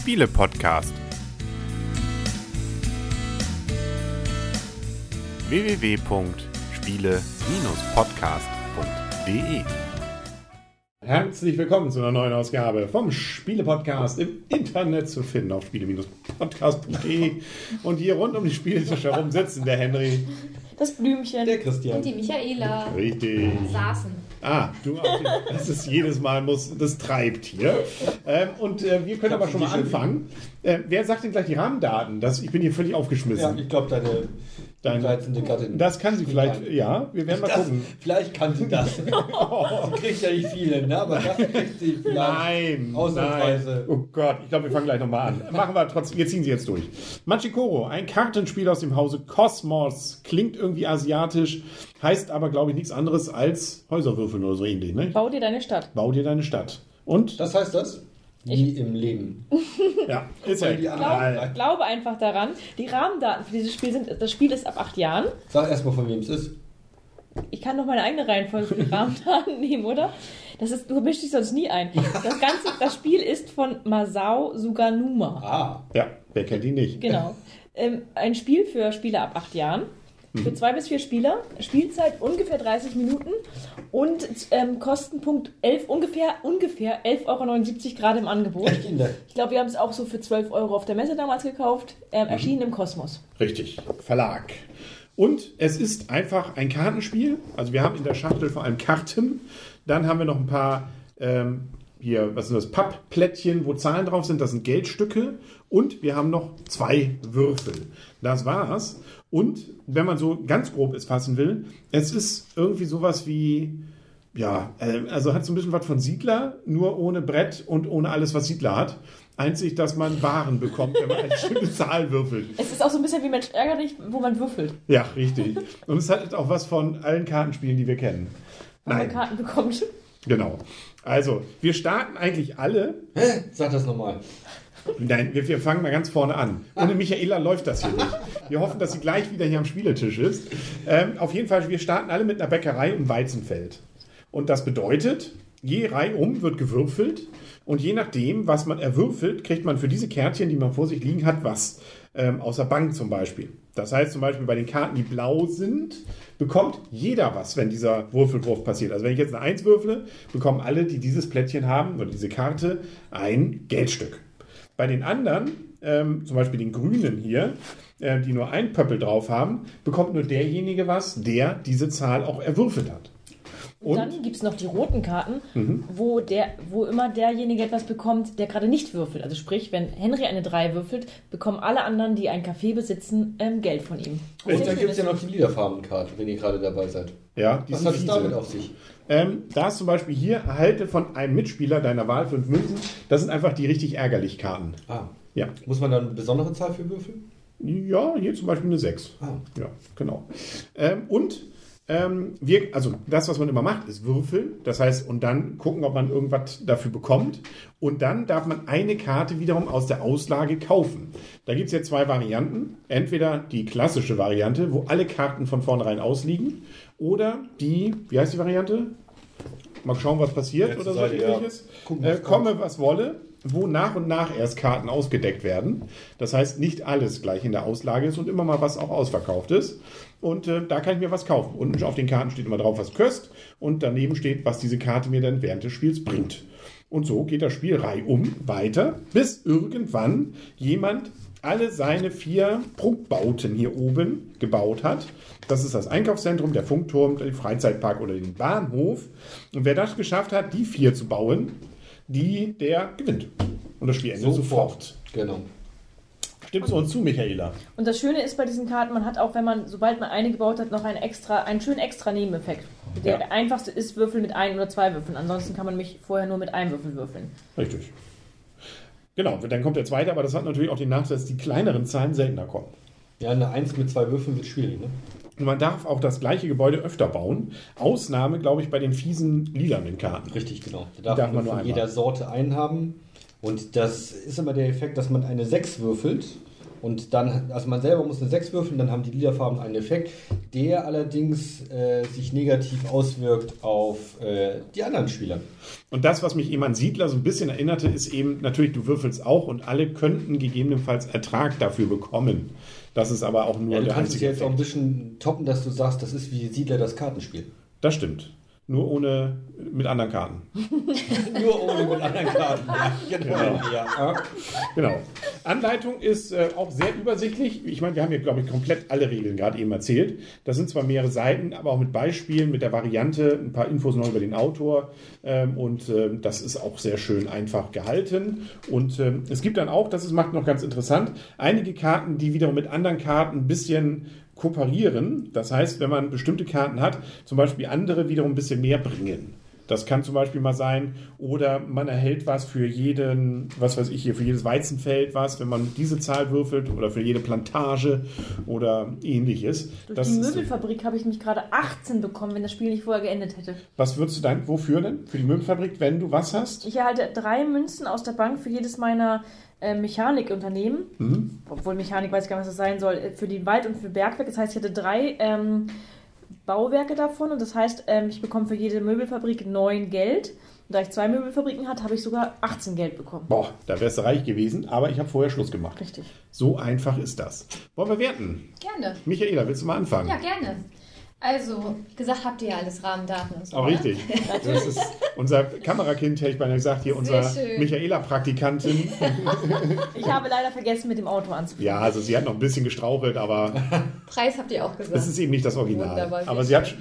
Spiele-Podcast. www.spiele-podcast.de Herzlich willkommen zu einer neuen Ausgabe vom Spiele-Podcast im Internet zu finden auf spiele-podcast.de. Und hier rund um die Spieltische herum sitzen der Henry. Das Blümchen. Der Christian. Und die Michaela Richtig. saßen. Ah, du, das ist jedes Mal muss, das treibt hier. Ähm, und äh, wir können aber schon mal anfangen. Äh, wer sagt denn gleich die Rahmendaten? Das, ich bin hier völlig Ja, aufgeschmissen. ich glaube, deine Dein- 13. Gattin. das kann sie vielleicht, ja, wir werden mal Das, gucken. vielleicht kann sie das. sie kriegt ja nicht viele, ne? aber das kriegt sie vielleicht. Nein, nein. Ausnahmsweise. Oh Gott, ich glaube, wir fangen gleich nochmal an. Machen wir trotzdem, wir ziehen sie jetzt durch. Machikoro, ein Kartenspiel aus dem Hause Kosmos. Klingt irgendwie asiatisch, heißt aber, glaube ich, nichts anderes als Häuserwürfeln oder so ähnlich. Ne? Bau dir deine Stadt. Bau dir deine Stadt. Und? Das heißt das? Nie im Leben. Ja, ist ja die egal. Ich glaube einfach daran, die Rahmendaten für dieses Spiel sind, das Spiel ist ab acht Jahren. Sag erstmal, von wem es ist. Ich kann noch meine eigene Reihenfolge für die Rahmendaten nehmen, oder? Das ist, du mischst dich sonst nie ein. Das ganze, das Spiel ist von Masao Suganuma. Ah, Ja, wer kennt ihn nicht? Genau. Ähm, ein Spiel für Spieler ab acht Jahren. Für zwei bis vier Spieler. Spielzeit ungefähr 30 Minuten. Und ähm, Kostenpunkt 11, ungefähr, ungefähr 11,79 Euro gerade im Angebot. Ich glaube, wir haben es auch so für 12 Euro auf der Messe damals gekauft. Ähm, erschienen im Kosmos. Richtig, Verlag. Und es ist einfach ein Kartenspiel. Also wir haben in der Schachtel vor allem Karten. Dann haben wir noch ein paar, ähm, hier, was sind das, Pappplättchen, wo Zahlen drauf sind. Das sind Geldstücke. Und wir haben noch zwei Würfel. Das war's. Und wenn man so ganz grob es fassen will, es ist irgendwie sowas wie, ja, äh, also hat so ein bisschen was von Siedler, nur ohne Brett und ohne alles, was Siedler hat. Einzig, dass man Waren bekommt, wenn man eine bestimmte Zahl würfelt. Es ist auch so ein bisschen wie Mensch ärgerlich, wo man würfelt. Ja, richtig. Und es hat auch was von allen Kartenspielen, die wir kennen. Wenn man Nein, Karten bekommt. genau. Also, wir starten eigentlich alle. Hä? Sag das nochmal. Nein, wir, wir fangen mal ganz vorne an. Ohne Michaela läuft das hier nicht. Wir hoffen, dass sie gleich wieder hier am Spieletisch ist. Ähm, auf jeden Fall, wir starten alle mit einer Bäckerei im Weizenfeld. Und das bedeutet, je Reihe um wird gewürfelt. Und je nachdem, was man erwürfelt, kriegt man für diese Kärtchen, die man vor sich liegen hat, was. Ähm, aus der Bank zum Beispiel. Das heißt zum Beispiel bei den Karten, die blau sind, bekommt jeder was, wenn dieser Würfelwurf passiert. Also wenn ich jetzt eine 1 würfle, bekommen alle, die dieses Plättchen haben oder diese Karte, ein Geldstück. Bei den anderen, ähm, zum Beispiel den Grünen hier, äh, die nur ein Pöppel drauf haben, bekommt nur derjenige was, der diese Zahl auch erwürfelt hat. Und Und? Mhm. dann gibt es noch die roten Karten, wo, der, wo immer derjenige etwas bekommt, der gerade nicht würfelt. Also sprich, wenn Henry eine 3 würfelt, bekommen alle anderen, die ein Café besitzen, ähm, Geld von ihm. Und dann gibt es ja noch die Liederfarbenkarte, wenn ihr gerade dabei seid. Ja, die Was sind hat es damit auf sich? Ähm, da ist zum Beispiel hier, erhalte von einem Mitspieler deiner Wahl fünf Münzen. Das sind einfach die richtig ärgerlich Karten. Ah. Ja. Muss man dann eine besondere Zahl für würfeln? Ja, hier zum Beispiel eine 6. Ah. Ja, genau. Ähm, und ähm, wir, also das, was man immer macht, ist würfeln. Das heißt, und dann gucken, ob man irgendwas dafür bekommt. Und dann darf man eine Karte wiederum aus der Auslage kaufen. Da gibt es jetzt zwei Varianten. Entweder die klassische Variante, wo alle Karten von vornherein ausliegen, oder die, wie heißt die Variante? Mal schauen, was passiert Letzte oder so ja. ähnliches. Gucken, äh, komme, was wolle, wo nach und nach erst Karten ausgedeckt werden. Das heißt, nicht alles gleich in der Auslage ist und immer mal was auch ausverkauft ist. Und äh, da kann ich mir was kaufen. Unten auf den Karten steht immer drauf, was kostet. Und daneben steht, was diese Karte mir dann während des Spiels bringt. Und so geht das Spiel reihum weiter, bis irgendwann jemand alle seine vier Prunkbauten hier oben gebaut hat. Das ist das Einkaufszentrum, der Funkturm, der Freizeitpark oder den Bahnhof. Und wer das geschafft hat, die vier zu bauen, die, der gewinnt. Und das Spiel endet sofort. Genau. Stimmst du uns zu, Michaela? Und das Schöne ist bei diesen Karten, man hat auch, wenn man, sobald man eine gebaut hat, noch einen extra, einen schönen extra Nebeneffekt. Der, Ja. der einfachste ist Würfel mit ein oder zwei Würfeln. Ansonsten kann man mich vorher nur mit einem Würfel würfeln. Richtig. Genau, dann kommt der zweite, aber das hat natürlich auch den Nachteil, dass die kleineren Zahlen seltener kommen. Ja, eine 1 mit zwei Würfeln wird schwierig, ne? Und man darf auch das gleiche Gebäude öfter bauen. Ausnahme, glaube ich, bei den fiesen lilanen Karten. Richtig, genau. Da darf, darf man nur von einmal. jeder Sorte einen haben. Und das ist immer der Effekt, dass man eine 6 würfelt Und dann, also man selber muss eine 6 würfeln, dann haben die Lilafarben einen Effekt, der allerdings äh, sich negativ auswirkt auf äh, die anderen Spieler. Und das, was mich eben an Siedler so ein bisschen erinnerte, ist eben natürlich, du würfelst auch und alle könnten gegebenenfalls Ertrag dafür bekommen. Das ist aber auch nur Ja, du der kannst es jetzt auch ein bisschen toppen, dass du sagst, das ist wie Siedler das Kartenspiel. Das stimmt. Nur ohne mit anderen Karten. Nur ohne mit anderen Karten. Ja, genau. Ja. Genau. Anleitung ist äh, auch sehr übersichtlich. Ich meine, wir haben hier, glaube ich, komplett alle Regeln gerade eben erzählt. Das sind zwar mehrere Seiten, aber auch mit Beispielen, mit der Variante, ein paar Infos noch über den Autor. Ähm, und ähm, das ist auch sehr schön einfach gehalten. Und ähm, es gibt dann auch, das ist, macht noch ganz interessant, einige Karten, die wiederum mit anderen Karten ein bisschen kooperieren. Das heißt, wenn man bestimmte Karten hat, zum Beispiel andere wiederum ein bisschen mehr bringen. Das kann zum Beispiel mal sein, oder man erhält was für jeden, was weiß ich hier, für jedes Weizenfeld was, wenn man diese Zahl würfelt, oder für jede Plantage oder ähnliches. Durch Das die Möbelfabrik habe ich mich gerade 18 bekommen, wenn das Spiel nicht vorher geendet hätte. was würdest du dann, wofür denn? Für die Möbelfabrik, wenn du was hast? Ich erhalte drei Münzen aus der Bank für jedes meiner Mechanikunternehmen. Mhm. Obwohl Mechanik weiß ich gar nicht, was das sein soll. äh, Für den Wald und für Bergwerk. Das heißt, ich hatte drei ähm, Bauwerke davon. Und das heißt, ähm, ich bekomme für jede Möbelfabrik neun Geld. Und da ich zwei Möbelfabriken hatte, habe ich sogar 18 Geld bekommen. Boah, da wärst du reich gewesen, aber ich habe vorher Schluss gemacht. Richtig. So einfach ist das. Wollen wir werten? Gerne. Michaela, willst du mal anfangen? Ja, gerne. Also, gesagt habt ihr ja alles Rahmendaten und so. Auch richtig. Das ist unser Kamerakind, hätte ich beinahe gesagt, hier Sehr unser schön. Michaela-Praktikantin. Ich habe leider vergessen, mit dem Auto anzufangen. Ja, also sie hat noch ein bisschen gestrauchelt, aber Preis habt ihr auch gesagt. es ist eben nicht das Original. Wunderbar. Aber sie hat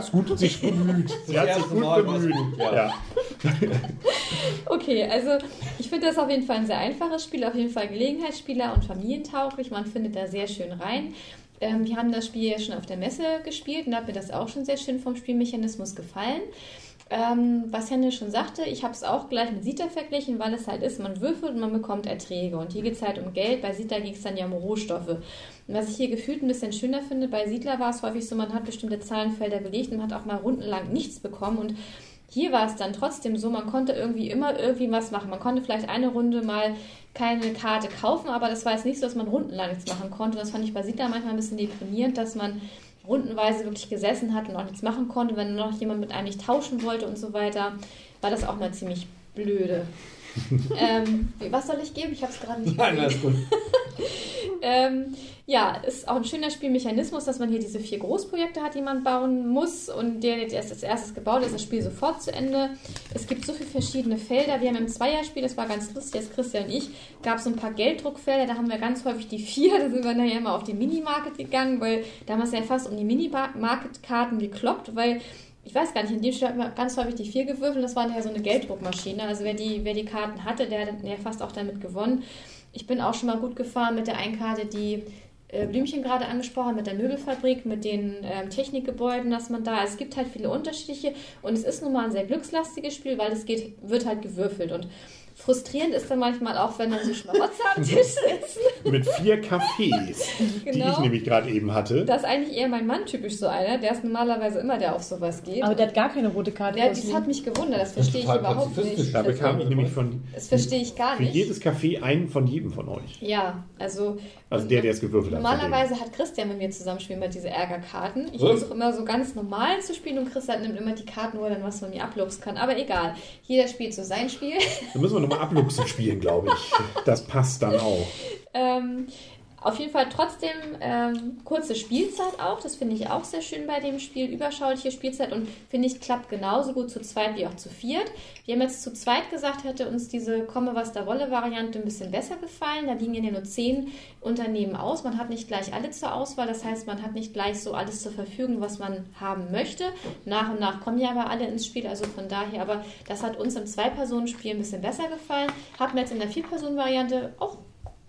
es gut sich bemüht. Sie hat sich gut bemüht. Ja. Okay, also ich finde das auf jeden Fall ein sehr einfaches Spiel, auf jeden Fall Gelegenheitsspieler und familientauglich. Man findet da sehr schön rein. Ähm, wir haben das Spiel ja schon auf der Messe gespielt und hat mir das auch schon sehr schön vom Spielmechanismus gefallen. Ähm, was Henry schon sagte, ich habe es auch gleich mit Sita verglichen, weil es halt ist, man würfelt und man bekommt Erträge. Und hier geht es halt um Geld, bei Sita ging es dann ja um Rohstoffe. Und was ich hier gefühlt ein bisschen schöner finde, bei Siedler war es häufig so, man hat bestimmte Zahlenfelder belegt und man hat auch mal rundenlang nichts bekommen. Und hier war es dann trotzdem so, man konnte irgendwie immer irgendwie was machen. Man konnte vielleicht eine Runde mal keine Karte kaufen, aber das war jetzt nicht so, dass man rundenlang nichts machen konnte. Das fand ich bei Siedler manchmal ein bisschen deprimierend, dass man rundenweise wirklich gesessen hat und auch nichts machen konnte. Wenn noch jemand mit einem nicht tauschen wollte und so weiter, war das auch mal ziemlich blöde. ähm, was soll ich geben? Ich habe es gerade nicht Nein, alles gut. Ähm, ja, ist auch ein schöner Spielmechanismus, dass man hier diese vier Großprojekte hat, die man bauen muss und der jetzt erst als erstes gebaut ist, das Spiel sofort zu Ende. Es gibt so viele verschiedene Felder. Wir haben im Zweierspiel, das war ganz lustig, als Christian und ich, gab es so ein paar Gelddruckfelder, da haben wir ganz häufig die vier, da sind wir nachher immer auf die Minimarket gegangen, weil da haben wir es ja fast um die Minimarket-Karten gekloppt, weil ich weiß gar nicht, in dem Spiel hat man ganz häufig die vier gewürfelt, das war nachher so eine Gelddruckmaschine. Also wer die, wer die Karten hatte, der hat ja fast auch damit gewonnen. Ich bin auch schon mal gut gefahren mit der einen Karte, die äh, Blümchen gerade angesprochen mit der Möbelfabrik, mit den ähm, Technikgebäuden, dass man da, es gibt halt viele unterschiedliche und es ist nun mal ein sehr glückslastiges Spiel, weil es geht, wird halt gewürfelt und frustrierend ist dann manchmal auch, wenn dann so Schmarotzer am Tisch sitzen. Mit vier Cafés, die ich Genau. nämlich gerade eben hatte. Das ist eigentlich eher mein Mann typisch so einer, der ist normalerweise immer der auf sowas geht. Aber der hat gar keine rote Karte. Ja, das hat mich gewundert, das verstehe ich überhaupt nicht. Da bekam ich nämlich von Das verstehe ich gar für nicht. jedes Café einen von jedem von euch. Ja, also. Also der, der es gewürfelt hat. Normalerweise hat Christian mit mir zusammenspielen bei diese Ärgerkarten. Ich versuche immer so ganz normal zu spielen und Christian nimmt immer die Karten, wo er dann was von mir abluchsen kann. Aber egal, jeder spielt so sein Spiel. Da müssen wir nochmal abluchsen spielen, glaube ich. Das passt dann auch. Ähm, auf jeden Fall trotzdem ähm, kurze Spielzeit auch. Das finde ich auch sehr schön bei dem Spiel. Überschauliche Spielzeit und finde ich klappt genauso gut zu zweit wie auch zu viert. Wir haben jetzt zu zweit gesagt, hätte uns diese Komme was da wolle Variante ein bisschen besser gefallen. Da liegen ja nur zehn Unternehmen aus. Man hat nicht gleich alle zur Auswahl. Das heißt, man hat nicht gleich so alles zur Verfügung, was man haben möchte. Nach und nach kommen ja aber alle ins Spiel. Also von daher, aber das hat uns im Zwei-Personen-Spiel ein bisschen besser gefallen. Hat mir jetzt in der Vier-Personen-Variante auch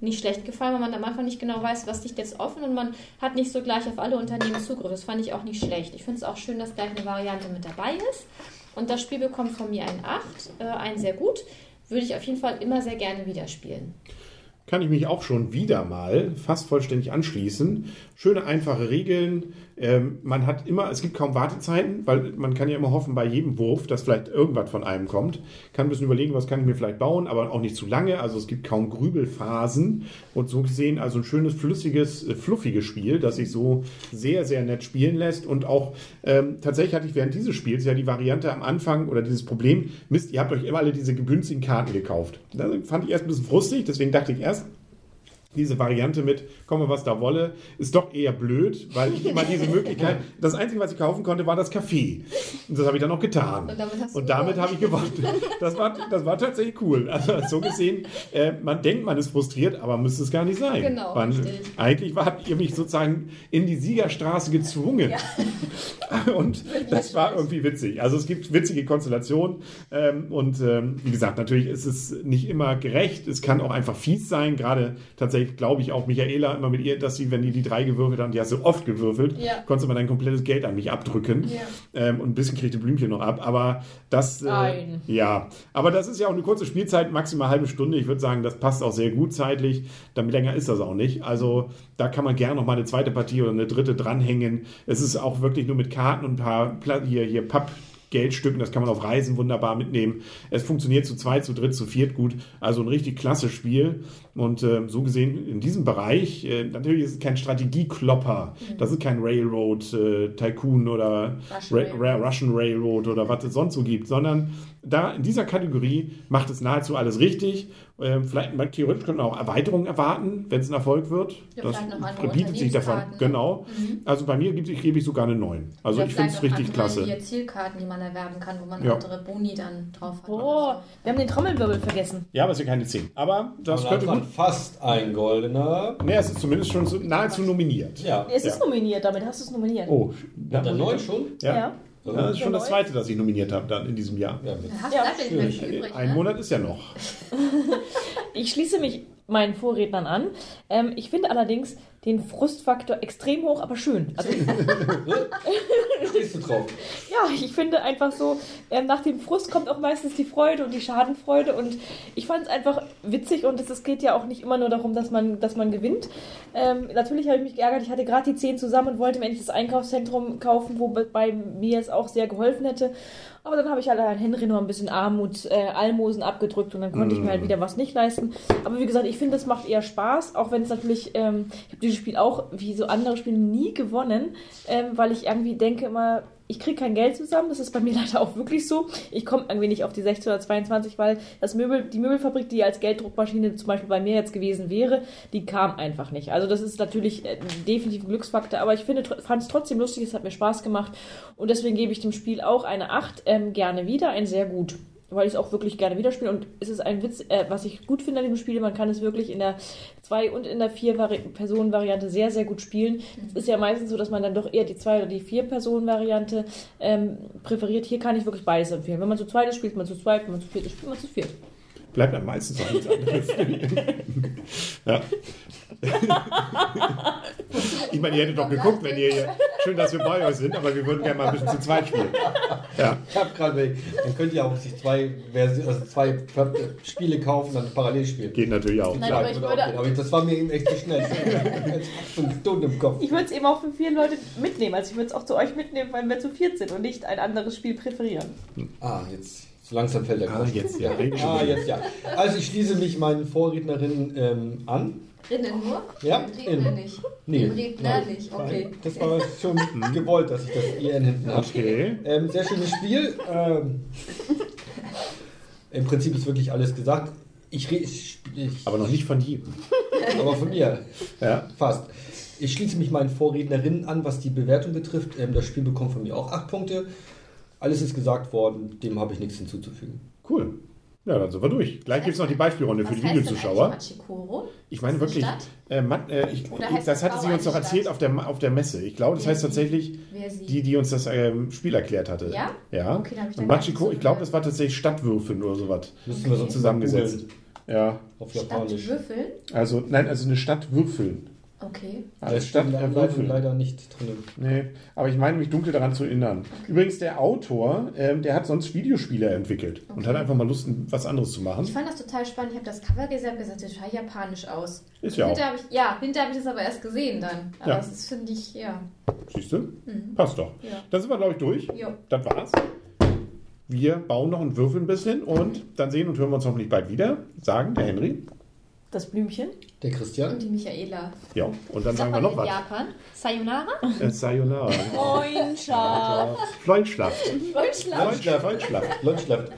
nicht schlecht gefallen, weil man am Anfang nicht genau weiß, was liegt jetzt offen und man hat nicht so gleich auf alle Unternehmen Zugriff. Das fand ich auch nicht schlecht. Ich finde es auch schön, dass gleich eine Variante mit dabei ist. Und das Spiel bekommt von mir ein 8, äh, ein sehr gut. Würde ich auf jeden Fall immer sehr gerne wieder spielen. kann ich mich auch schon wieder mal fast vollständig anschließen. Schöne, einfache Regeln. Ähm, man hat immer, es gibt kaum Wartezeiten, weil man kann ja immer hoffen bei jedem Wurf, dass vielleicht irgendwas von einem kommt. Kann ein bisschen überlegen, was kann ich mir vielleicht bauen, aber auch nicht zu lange. Also es gibt kaum Grübelphasen. Und so gesehen also ein schönes, flüssiges, äh, fluffiges Spiel, das sich so sehr, sehr nett spielen lässt. Und auch ähm, tatsächlich hatte ich während dieses Spiels ja die Variante am Anfang oder dieses Problem, Mist, ihr habt euch immer alle diese günstigen Karten gekauft. Da fand ich erst ein bisschen frustig, deswegen dachte ich erst, diese Variante mit komme was da wolle, ist doch eher blöd, weil ich immer diese Möglichkeit, das Einzige, was ich kaufen konnte, war das Kaffee. Und das habe ich dann auch getan. Und damit Und damit habe ich gewonnen. Das war, das war tatsächlich cool. Also so gesehen, äh, man denkt, man ist frustriert, aber müsste es gar nicht sein. Genau, man. Eigentlich war, habt ihr mich sozusagen in die Siegerstraße gezwungen. Und das war irgendwie witzig. Also es gibt witzige Konstellationen. Ähm, und ähm, wie gesagt, natürlich ist es nicht immer gerecht. Es kann auch einfach fies sein. Gerade tatsächlich glaube ich auch Michaela immer mit ihr, dass sie, wenn die die drei gewürfelt haben, die hast du oft gewürfelt, Ja. konntest du mal dein komplettes Geld an mich abdrücken. Ja. Ähm, und ein bisschen kriegte Blümchen noch ab. Aber das. Äh, Nein. ja, aber das ist ja auch eine kurze Spielzeit, maximal halbe Stunde. Ich würde sagen, das passt auch sehr gut zeitlich. Damit länger ist das auch nicht. Also da kann man gerne noch mal eine zweite Partie oder eine dritte dranhängen. Es ist auch wirklich nur mit Karten und ein paar Pla hier, hier Papp. Geldstücken, das kann man auf Reisen wunderbar mitnehmen. Es funktioniert zu zweit, zu dritt, zu viert gut. Also ein richtig klasse Spiel. Und äh, so gesehen in diesem Bereich, äh, natürlich ist es kein Strategieklopper. Das ist kein Railroad äh, Tycoon oder Russian Ra Railroad. Russian Railroad oder was es sonst so gibt, sondern da in dieser Kategorie macht es nahezu alles richtig. Ähm, vielleicht mal theoretisch können wir auch Erweiterungen erwarten, wenn es ein Erfolg wird. Ja, das vielleicht noch andere bietet sich davon. Ne? Genau. Also bei mir gibt, ich, gebe ich sogar eine 9. Also Oder ich finde es richtig andere klasse. Hier Zielkarten, die man erwerben kann, wo man Ja. andere Boni dann drauf hat. Oh, wir haben den Trommelwirbel vergessen. Ja, aber es ja keine 10. Aber das Und könnte dann gut. fast ein goldener. Ne, es ist zumindest schon so, nahezu nominiert. Ja. Es ist Ja. nominiert, damit hast du es nominiert. Oh, da Der muss ich- neun schon? Ja. Ja. Das ist schon das zweite, das ich nominiert habe dann in diesem Jahr. Ja. Hast Ja, du übrig, Ein ne? Monat ist ja noch. Ich schließe mich meinen Vorrednern an. Ähm, ich finde allerdings den Frustfaktor extrem hoch, aber schön. Also, stehst du drauf. ja, ich finde einfach so, ähm, nach dem Frust kommt auch meistens die Freude und die Schadenfreude. Und ich fand es einfach witzig und es, es geht ja auch nicht immer nur darum, dass man, dass man gewinnt. Ähm, natürlich habe ich mich geärgert, ich hatte gerade die 10 zusammen und wollte mir endlich das Einkaufszentrum kaufen, wobei mir es auch sehr geholfen hätte. Aber dann habe ich halt an Henry noch ein bisschen Armut, äh, Almosen abgedrückt und dann konnte ich mir halt wieder was nicht leisten. Aber wie gesagt, ich finde, das macht eher Spaß, auch wenn es natürlich, ähm, ich habe dieses Spiel auch, wie so andere Spiele, nie gewonnen, ähm, weil ich irgendwie denke immer, ich kriege kein Geld zusammen. Das ist bei mir leider auch wirklich so. Ich komme irgendwie nicht auf die 16 oder 22, weil das Möbel, die Möbelfabrik, die als Gelddruckmaschine zum Beispiel bei mir jetzt gewesen wäre, die kam einfach nicht. Also das ist natürlich äh, definitiv ein Glücksfaktor, aber ich fand es trotzdem lustig, es hat mir Spaß gemacht und deswegen gebe ich dem Spiel auch eine 8 ähm, gerne wieder, ein sehr gut weil ich es auch wirklich gerne wieder spiele. Und es ist ein Witz, äh, was ich gut finde an dem Spiel, man kann es wirklich in der 2 und in der 4 Personen Variante sehr, sehr gut spielen. Es ist ja meistens so, dass man dann doch eher die 2 oder die 4 Personen Variante ähm, präferiert. Hier kann ich wirklich beides empfehlen. Wenn man zu zweit ist, spielt man zu zweit, wenn man zu viert ist, spielt man zu viert. Bleibt am meisten auch nichts anderes. ja. ich meine, ihr hättet doch geguckt, wenn ihr hier. Schön, dass wir bei euch sind, aber wir würden gerne mal ein bisschen zu zweit spielen. Ja. Ich hab gerade weg. Dann könnt ihr auch sich zwei, also zwei Spiele kaufen, dann parallel spielen. Geht natürlich auch. Nein, aber ich Würde auch würde- gehen. aber das war mir eben echt zu schnell. Stunden im Kopf. Ich würde es eben auch für vier Leute mitnehmen. Also ich würde es auch zu euch mitnehmen, weil wir zu viert sind und nicht ein anderes Spiel präferieren. Ah, jetzt. So langsam fällt der Ah, Groschen. jetzt, ja. Ah, jetzt ja. Also ich schließe mich meinen Vorrednerinnen ähm, an. Innen nur? Ja, Im Redner innen. nicht. Nee, Redner nein. nicht, okay. Nein, Das war schon gewollt, dass ich das IN hinten habe. Okay. Ähm, sehr schönes Spiel. Ähm, Im Prinzip ist wirklich alles gesagt. Ich, ich, ich Aber noch nicht von jedem. aber von mir Ja. fast. Ich schließe mich meinen Vorrednerinnen an, was die Bewertung betrifft. Ähm, das Spiel bekommt von mir auch 8 Punkte. Alles ist gesagt worden, dem habe ich nichts hinzuzufügen. Cool. Ja, dann sind wir durch. Gleich gibt es noch die Beispielrunde für die Videozuschauer. Ich meine wirklich, äh, Man, äh, ich, ich, das hatte sie uns eine doch erzählt auf der, auf der Messe. Ich glaube, das Wer heißt sie? tatsächlich die, die uns das ähm, Spiel erklärt hatte. Ja? Ja. Okay, da hab ich dann Und Machiko, ich glaube, das war tatsächlich Stadtwürfeln oder sowas. Müssen wir sonst Zusammengesetzt. Ja. auf Japanisch. Würfeln? Also, nein, also eine Stadt würfeln. Okay. Als statt steht äh, leider, Würfel. leider nicht drin. Nee, aber ich meine mich dunkel daran zu erinnern. Übrigens, der Autor, ähm, der hat sonst Videospiele entwickelt und Okay. hat einfach mal Lust, was anderes zu Ich machen. fand das total spannend. Ich habe das Cover gesehen und gesagt, das sah japanisch aus. Ist ja auch. Hinterher habe ich, ja, hinterher habe ich das aber erst gesehen dann. Aber Ja. das ist, finde ich, ja. Siehst du? Passt doch. Ja. Dann sind wir, glaube ich, durch. Jo. Das war's. Wir bauen noch und würfeln ein bisschen und dann sehen und hören wir uns hoffentlich bald wieder. Sagen der Henry. Das Blümchen. Der Christian? Und die Michaela. Ja, und dann sagen Sagt wir noch in was. Japan? Sayonara? Äh, Sayonara. Freundschaft. Freundschaft. Deutschland. Freundschaft. Freundschaft. Leute, schlaft.